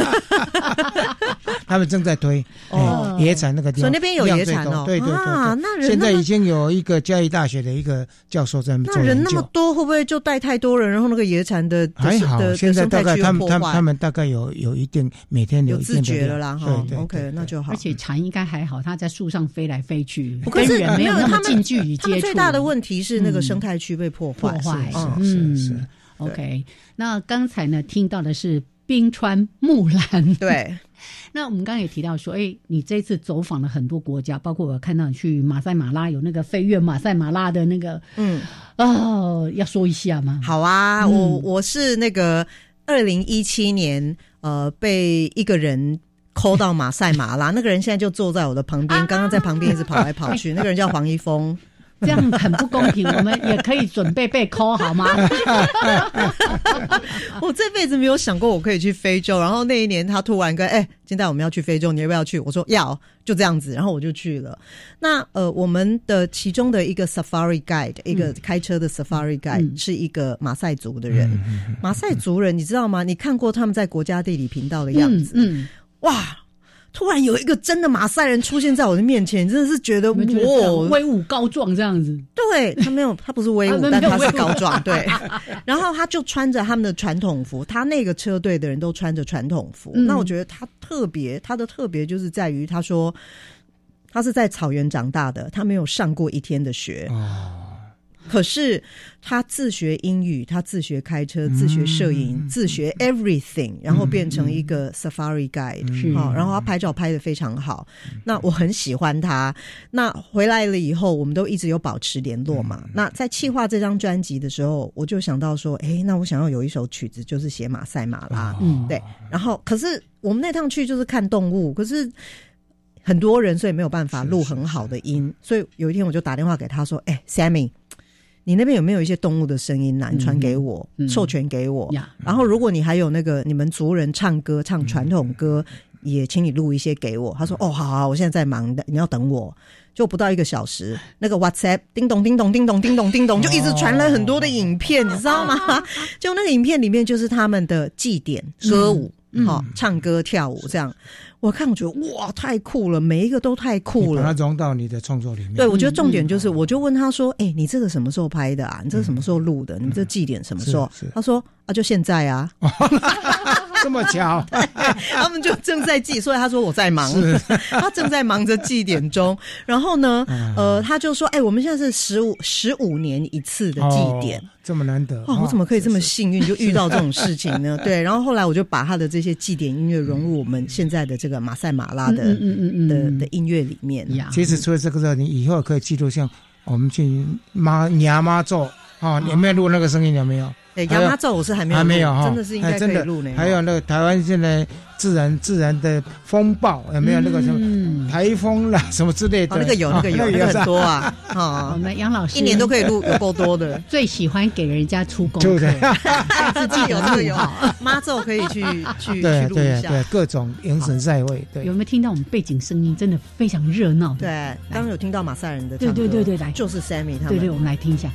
(laughs) 他们正在推哦，野产那个地方，所以那边有野产哦。对对对啊，那人现在已经有一个嘉义大学的一个教授在做那人那么多，会不会就带太多人？然后那个野产的还好，现在大概他们他们他们大概有有一定每天有自觉了啦。哈，OK，那就好。而且蝉应该还好，它在树上飞来飞去，可是没有那么近距离接触。最大的问题是那个生态区被破坏。破坏，是是。OK，那刚才呢听到的是冰川木兰。对，(laughs) 那我们刚刚也提到说，哎，你这次走访了很多国家，包括我看到你去马赛马拉有那个飞越马赛马拉的那个，嗯，哦，要说一下吗？好啊，我我是那个二零一七年，呃，被一个人抠到马赛马拉，那个人现在就坐在我的旁边，刚刚在旁边一直跑来跑去，(laughs) 那个人叫黄一峰。这样很不公平，我们也可以准备被抠好吗？(laughs) 我这辈子没有想过我可以去非洲，然后那一年他突然跟哎，现在我们要去非洲，你要不要去？我说要，就这样子，然后我就去了。那呃，我们的其中的一个 safari guide，一个开车的 safari guide 是一个马赛族的人。马赛族人，你知道吗？你看过他们在国家地理频道的样子？嗯，哇。突然有一个真的马赛人出现在我的面前，真的是觉得哇，威武高壮这样子。对他没有，他不是威武，但他是高壮。对，(laughs) 然后他就穿着他们的传统服，他那个车队的人都穿着传统服。那我觉得他特别，他的特别就是在于，他说他是在草原长大的，他没有上过一天的学。可是他自学英语，他自学开车，自学摄影，自学 everything，然后变成一个 safari guide，好，然后他拍照拍的非常好。那我很喜欢他。那回来了以后，我们都一直有保持联络嘛。那在企划这张专辑的时候，我就想到说，哎，那我想要有一首曲子，就是写马赛马拉，嗯，对。然后，可是我们那趟去就是看动物，可是很多人，所以没有办法录很好的音。所以有一天我就打电话给他说，哎，Sammy。你那边有没有一些动物的声音？你传给我，授权给我。然后，如果你还有那个你们族人唱歌、唱传统歌，也请你录一些给我。他说哦，好好，我现在在忙的，你要等我。就不到一个小时，那个 WhatsApp 叮咚叮咚叮咚叮咚叮咚，就一直传来很多的影片，你知道吗？(laughs) 就那个影片里面就是他们的祭典、歌舞，好唱歌跳舞这样。我看我觉得哇，太酷了，每一个都太酷了。把它融到你的创作里面。对，我觉得重点就是，我就问他说：“哎，你这个什么时候拍的啊？你这个什么时候录的？你这祭典什么时候？”他说：“啊，就现在啊。(laughs) ” (laughs) (laughs) 这么巧，(laughs) 他们就正在记，所以他说我在忙，(laughs) 他正在忙着祭典中。然后呢，呃，他就说：“哎，我们现在是十五十五年一次的祭典，这么难得哦，我怎么可以这么幸运就遇到这种事情呢？” (laughs) 对，然后后来我就把他的这些祭典音乐融入我们现在的这个马赛马拉的的的音乐里面。其实除了这个之后，你以后可以记录像我们去妈娘妈做啊，有没有录那个声音？有没有？哎，亚妈咒我是还没有，还没有哈，真的是应该可以录呢。还有那个台湾现在自然自然的风暴有没有那个什么台风啦什么之类的？那个有，那个有，那个很多啊。(laughs) 哦，我们杨老师一年都可以录，有够多的。(laughs) 最喜欢给人家出功课，自己有 (laughs) 这个有妈咒可以去去去录一下，对各种元神在位。对，有没有听到我们背景声音？真的非常热闹。对，刚刚有听到马赛人的，对对对对，来就是 Sammy 他们。对对，我们来听一下。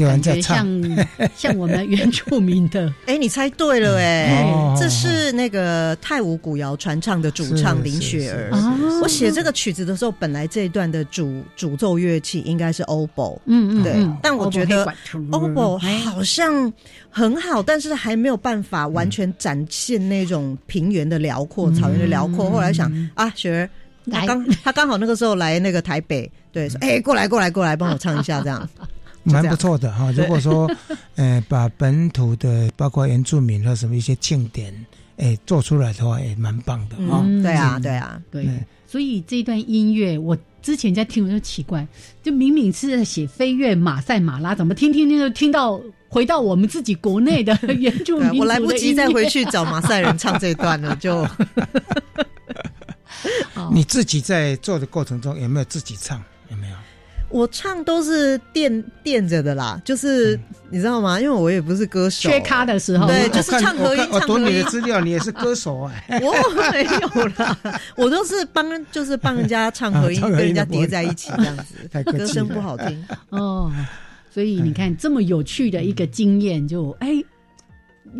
到感觉像 (laughs) 像我们原住民的，(laughs) 哎，你猜对了哎，这是那个泰舞古谣传唱的主唱林雪儿。我写这个曲子的时候，本来这一段的主主奏乐器应该是 oboe，嗯嗯，对，但我觉得 oboe 好像很好，但是还没有办法完全展现那种平原的辽阔、草原的辽阔。后来想啊，雪儿，他刚他刚好那个时候来那个台北，对，说哎，过来过来过来，帮我唱一下这样。蛮不错的哈，如果说，呃，把本土的包括原住民和什么一些庆典，哎，做出来的话，也蛮棒的啊。对啊，对啊，对。所以这段音乐，我之前在听，我就奇怪，就明明是在写飞跃马赛马拉，怎么听听听就听到回到我们自己国内的 (laughs) 原住民？我来不及再回去找马赛人唱这段了，就。(laughs) (laughs) 你自己在做的过程中有没有自己唱？有没有？我唱都是垫垫着的啦，就是你知道吗？因为我也不是歌手，缺咖的时候，对，就是唱和音。我读你的资料，你也是歌手哎。(laughs) 我没有啦，(laughs) 我都是帮，就是帮人家唱和音，(laughs) 跟人家叠在一起这样子，歌声不好听哦。所以你看，这么有趣的一个经验，就哎，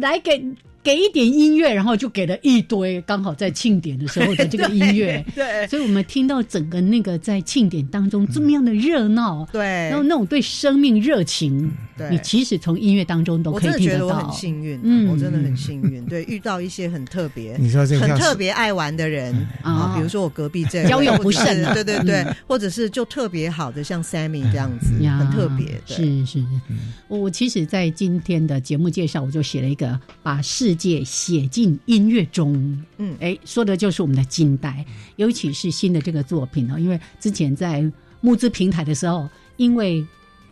来给。给一点音乐，然后就给了一堆，刚好在庆典的时候的这个音乐。(laughs) 对，所以我们听到整个那个在庆典当中这么样的热闹，对，然后那种对生命热情，对，你其实从音乐当中都可以听得到。我很幸运，嗯，我真的很幸运，对，遇到一些很特别，你说这个很特别爱玩的人啊，比如说我隔壁这 (laughs) 交友不慎，对对对，或者是就特别好的像 Sammy 这样子，很特别。是是，我我其实，在今天的节目介绍，我就写了一个把世界。写进音乐中，嗯，哎，说的就是我们的近代，尤其是新的这个作品哦。因为之前在募资平台的时候，因为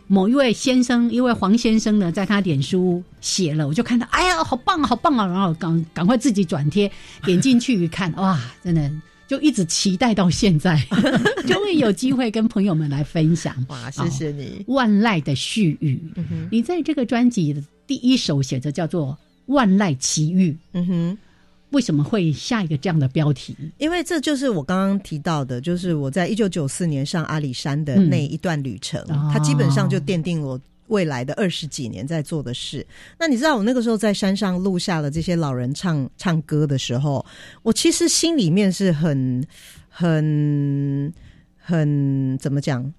某一位先生，一位黄先生呢，在他脸书写了，我就看到，哎呀，好棒，好棒啊！然后赶赶快自己转贴，点进去一看，(laughs) 哇，真的就一直期待到现在，(laughs) 终于有机会跟朋友们来分享。哇，谢谢你，万籁的絮语。你在这个专辑的第一首写着叫做《万籁奇遇》。嗯哼。为什么会下一个这样的标题？因为这就是我刚刚提到的，就是我在一九九四年上阿里山的那一段旅程，它基本上就奠定我未来的二十几年在做的事。那你知道，我那个时候在山上录下了这些老人唱唱歌的时候，我其实心里面是很、很、很怎么讲？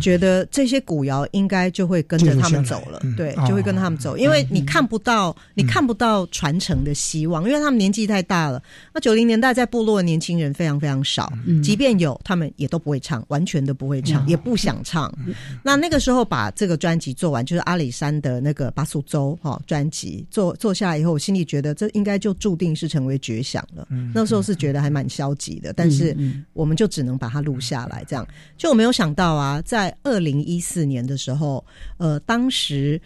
觉得这些古谣应该就会跟着他们走了，对，就会跟他们走，因为你看不到，你看不到传承的希望，因为他们年纪太大了。那九零年代在部落的年轻人非常非常少，即便有，他们也都不会唱，完全都不会唱，也不想唱。那那个时候把这个专辑做完，就是阿里山的那个巴苏州哈专辑做做下来以后，我心里觉得这应该就注定是成为绝响了。那时候是觉得还蛮消极的，但是我们就只能把它录下来，这样。就我没有想到啊，在二零一四年的时候，呃，当时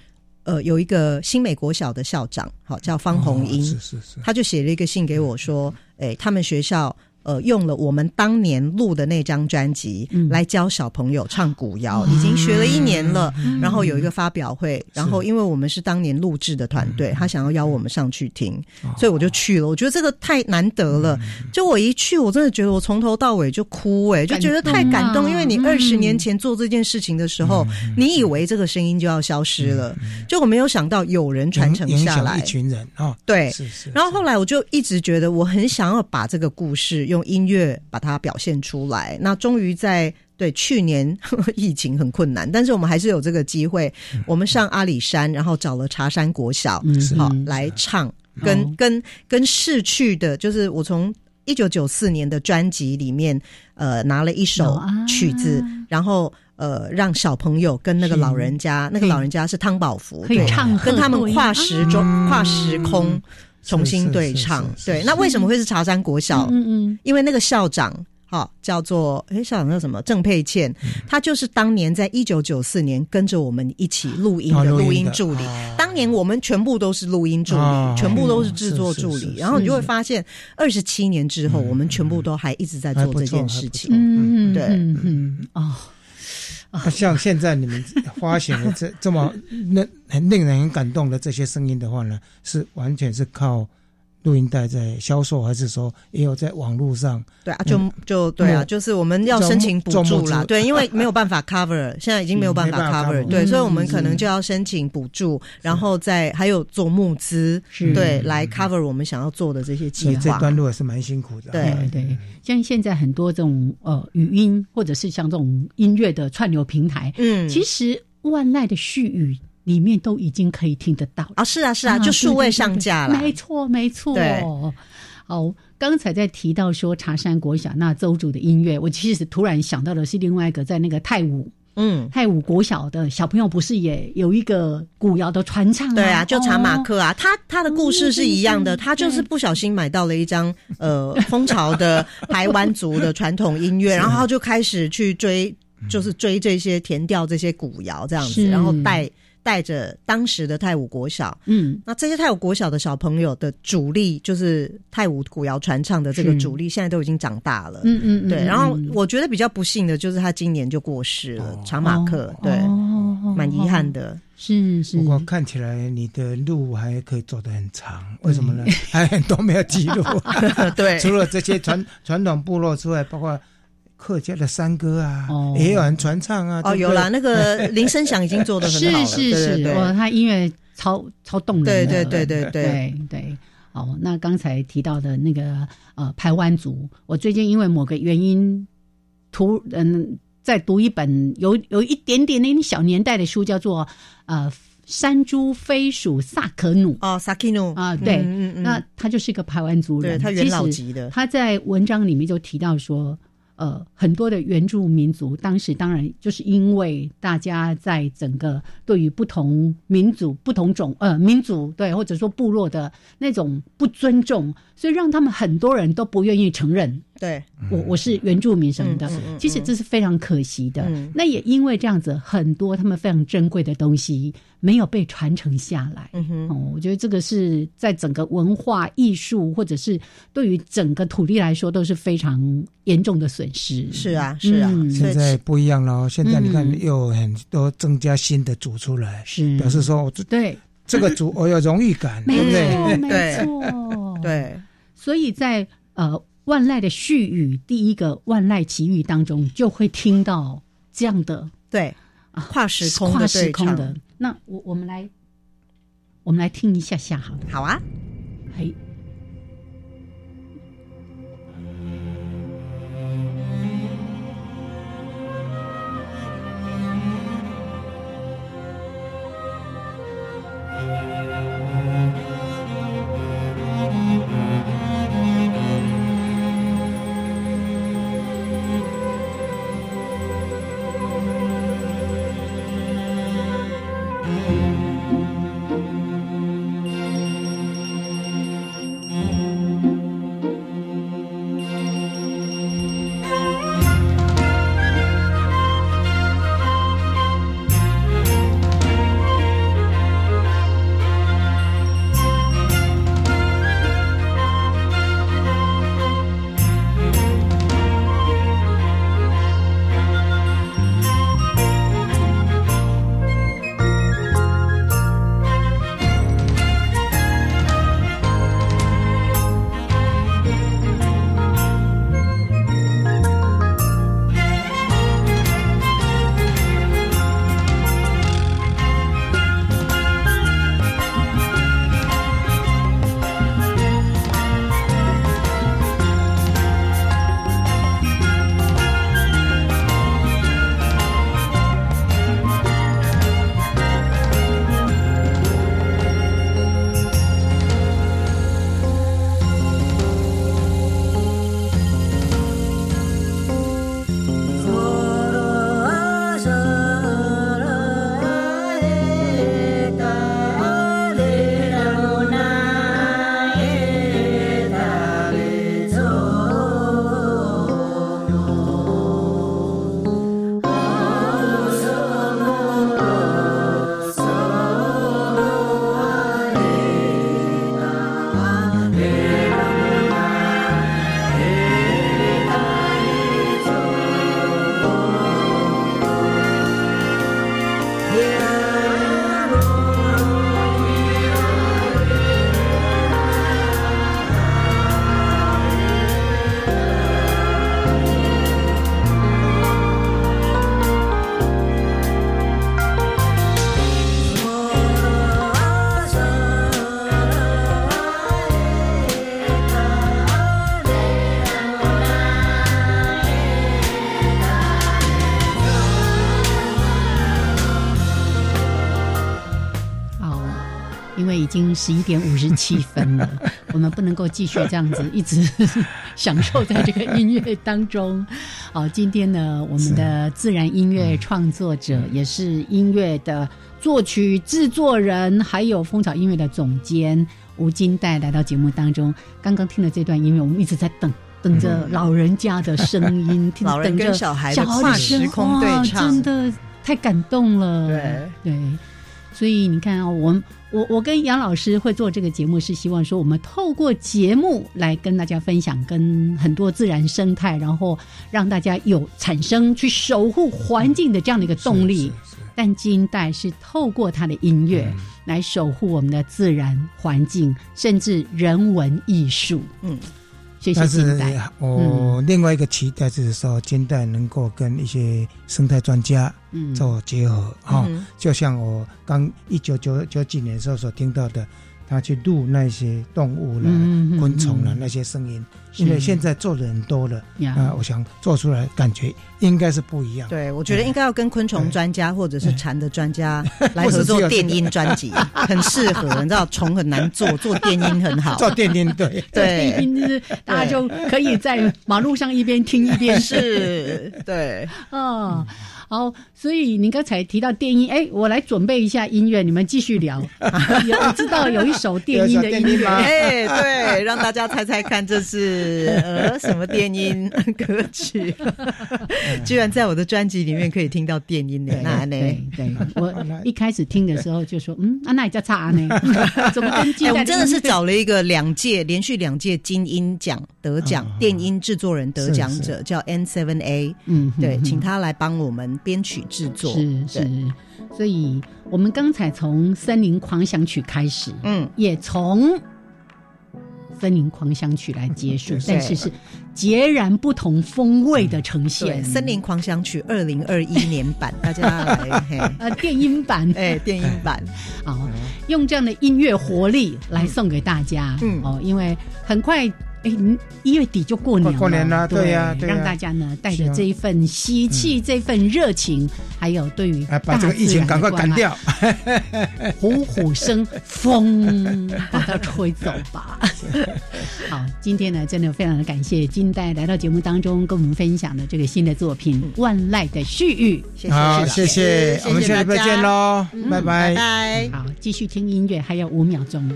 呃有一个新美国小的校长，好叫方红英，是是是，他就写了一个信给我说，哎，他们学校。呃，用了我们当年录的那张专辑来教小朋友唱古谣，已经学了一年了。然后有一个发表会，然后因为我们是当年录制的团队，他想要邀我们上去听，所以我就去了。我觉得这个太难得了，就我一去，我真的觉得我从头到尾就哭，哎，就觉得太感动。因为你二十年前做这件事情的时候，你以为这个声音就要消失了，就我没有想到有人传承下来，一群人啊，对，是是。然后后来我就一直觉得我很想要把这个故事。用音乐把它表现出来，那终于在对去年 (laughs) 疫情很困难，但是我们还是有这个机会，我们上阿里山，然后找了茶山国小，好来唱，跟跟跟逝去的，就是我从一九九四年的专辑里面，呃，拿了一首曲子，然后呃，让小朋友跟那个老人家，那个老人家是汤宝福，可以唱，跟他们跨时中跨时空。重新对唱，对，那为什么会是茶山国小？嗯嗯，因为那个校长，哈，叫做哎，校长叫什么？郑佩倩，她就是当年在一九九四年跟着我们一起录音的录音助理。当年我们全部都是录音助理，全部都是制作助理。然后你就会发现，二十七年之后，我们全部都还一直在做这件事情。嗯，对，嗯哦。(laughs) 像现在你们发行的这这么那很令人很感动的这些声音的话呢，是完全是靠录音带在销售，还是说也有在网络上？对啊，就就对啊，就是我们要申请补助啦。对，因为没有办法 (laughs) cover，现在已经没有办法 cover，对，所以我们可能就要申请补助，然后再还有做募资，对，来 cover 我们想要做的这些计划。这段路也是蛮辛苦的。对对，像现在很多这种呃语音或者是像这种音乐的串流平台，嗯，其实万籁的絮语里面都已经可以听得到啊。是啊是啊，就数位上架了。没错没错。哦。刚才在提到说茶山国小那周主的音乐，我其实突然想到的是另外一个在那个泰武，嗯，泰武国小的小朋友不是也有一个古谣的传唱？对啊，就查马克啊，他他的故事是一样的，他就是不小心买到了一张呃蜂巢的台湾族的传统音乐，(laughs) 然后就开始去追，就是追这些填调这些古谣这样子，然后带。带着当时的泰武国小，嗯，那这些泰武国小的小朋友的主力就是泰武古谣传唱的这个主力，现在都已经长大了，嗯嗯，对。然后我觉得比较不幸的就是他今年就过世了，长马克，对，蛮遗憾的，是是。不过看起来你的路还可以走得很长，为什么呢？(laughs) 还很多没有记录，(laughs) 对，(laughs) 除了这些传传统部落之外，包括。客家的山歌啊，也有人传唱啊。哦，有啦，那个 (laughs) 林声响已经做的很好了。是是是，哇，他音乐超超动人。对对对对对对。哦，那刚才提到的那个呃排湾族，我最近因为某个原因，突嗯在读一本有有一点点那小年代的书，叫做呃山猪飞鼠萨可努。哦，萨克努啊，对，那他就是一个排湾族人，他元老级的。他在文章里面就提到说。呃，很多的原住民族当时当然就是因为大家在整个对于不同民族、不同种呃民族对或者说部落的那种不尊重，所以让他们很多人都不愿意承认。对我我是原住民什么的，其实这是非常可惜的。那也因为这样子，很多他们非常珍贵的东西没有被传承下来。哦，我觉得这个是在整个文化艺术，或者是对于整个土地来说，都是非常严重的损失。是啊，是啊。现在不一样了，现在你看又很多增加新的组出来，是表示说，对这个组我有荣誉感，(laughs) 对不对？没 (laughs) 错，对。所以在呃。万籁的絮语，第一个万籁奇遇当中，就会听到这样的对啊，跨时空跨时空的。那我我们来，我们来听一下下好，好啊，嘿。十一点五十七分了，(laughs) 我们不能够继续这样子一直 (laughs) 享受在这个音乐当中。好，今天呢，我们的自然音乐创作者，也是音乐的作曲制作人，还有蜂巢音乐的总监吴金代来到节目当中。刚刚听了这段音乐，我们一直在等，等着老人家的声音，(laughs) 老人跟小孩的跨时空对唱，真的太感动了。对对。所以你看啊，我我我跟杨老师会做这个节目，是希望说我们透过节目来跟大家分享，跟很多自然生态，然后让大家有产生去守护环境的这样的一个动力。但金代是透过他的音乐来守护我们的自然环境，甚至人文艺术。嗯。但是我另外一个期待就是说，金代能够跟一些生态专家做结合哈，就像我刚一九九九几年时候所听到的。他去录那些动物了、昆虫了那些声音，因为现在做的人多了。啊，我想做出来感觉应该是不一样。对，我觉得应该要跟昆虫专家或者是蝉的专家 (laughs) 来合作电音专辑，(laughs) 很适合。你知道虫很难做，(laughs) 做电音很好。做电音对。对，电音就是大家就可以在马路上一边听一边是，对，嗯。好，所以您刚才提到电音，哎，我来准备一下音乐，你们继续聊。(laughs) 有知道有一首电音的音乐吗？哎，对，让大家猜猜看，这是呃什么电音歌曲？(laughs) 居然在我的专辑里面可以听到电音的，那呢？对，我一开始听的时候就说，嗯，啊，那也叫差呢？(laughs) 怎么跟金？我真的是找了一个两届连续两届金音奖得奖电音制作人得奖者，叫 N Seven A，嗯，对，请他来帮我们编曲制作。是是，所以我们刚才从《森林狂想曲》开始，嗯，也从《森林狂想曲》来结束，但是是截然不同风味的呈现。《森林狂想曲》二零二一年版，(laughs) 大家来，呃，电音版，哎，电音版，好，(laughs) 用这样的音乐活力来送给大家，嗯，哦，因为很快。哎，一月底就过年了，过年了，对呀，让大家呢带着这一份喜气、这份热情，还有对于把这个疫情赶快赶掉，虎虎生风，把它吹走吧。(laughs) 好，今天呢，真的非常的感谢金代来到节目当中，跟我们分享的这个新的作品《万籁的絮语》。好，谢谢，我们下礼拜见喽，拜。拜，拜。好，继续听音乐，还有五秒钟。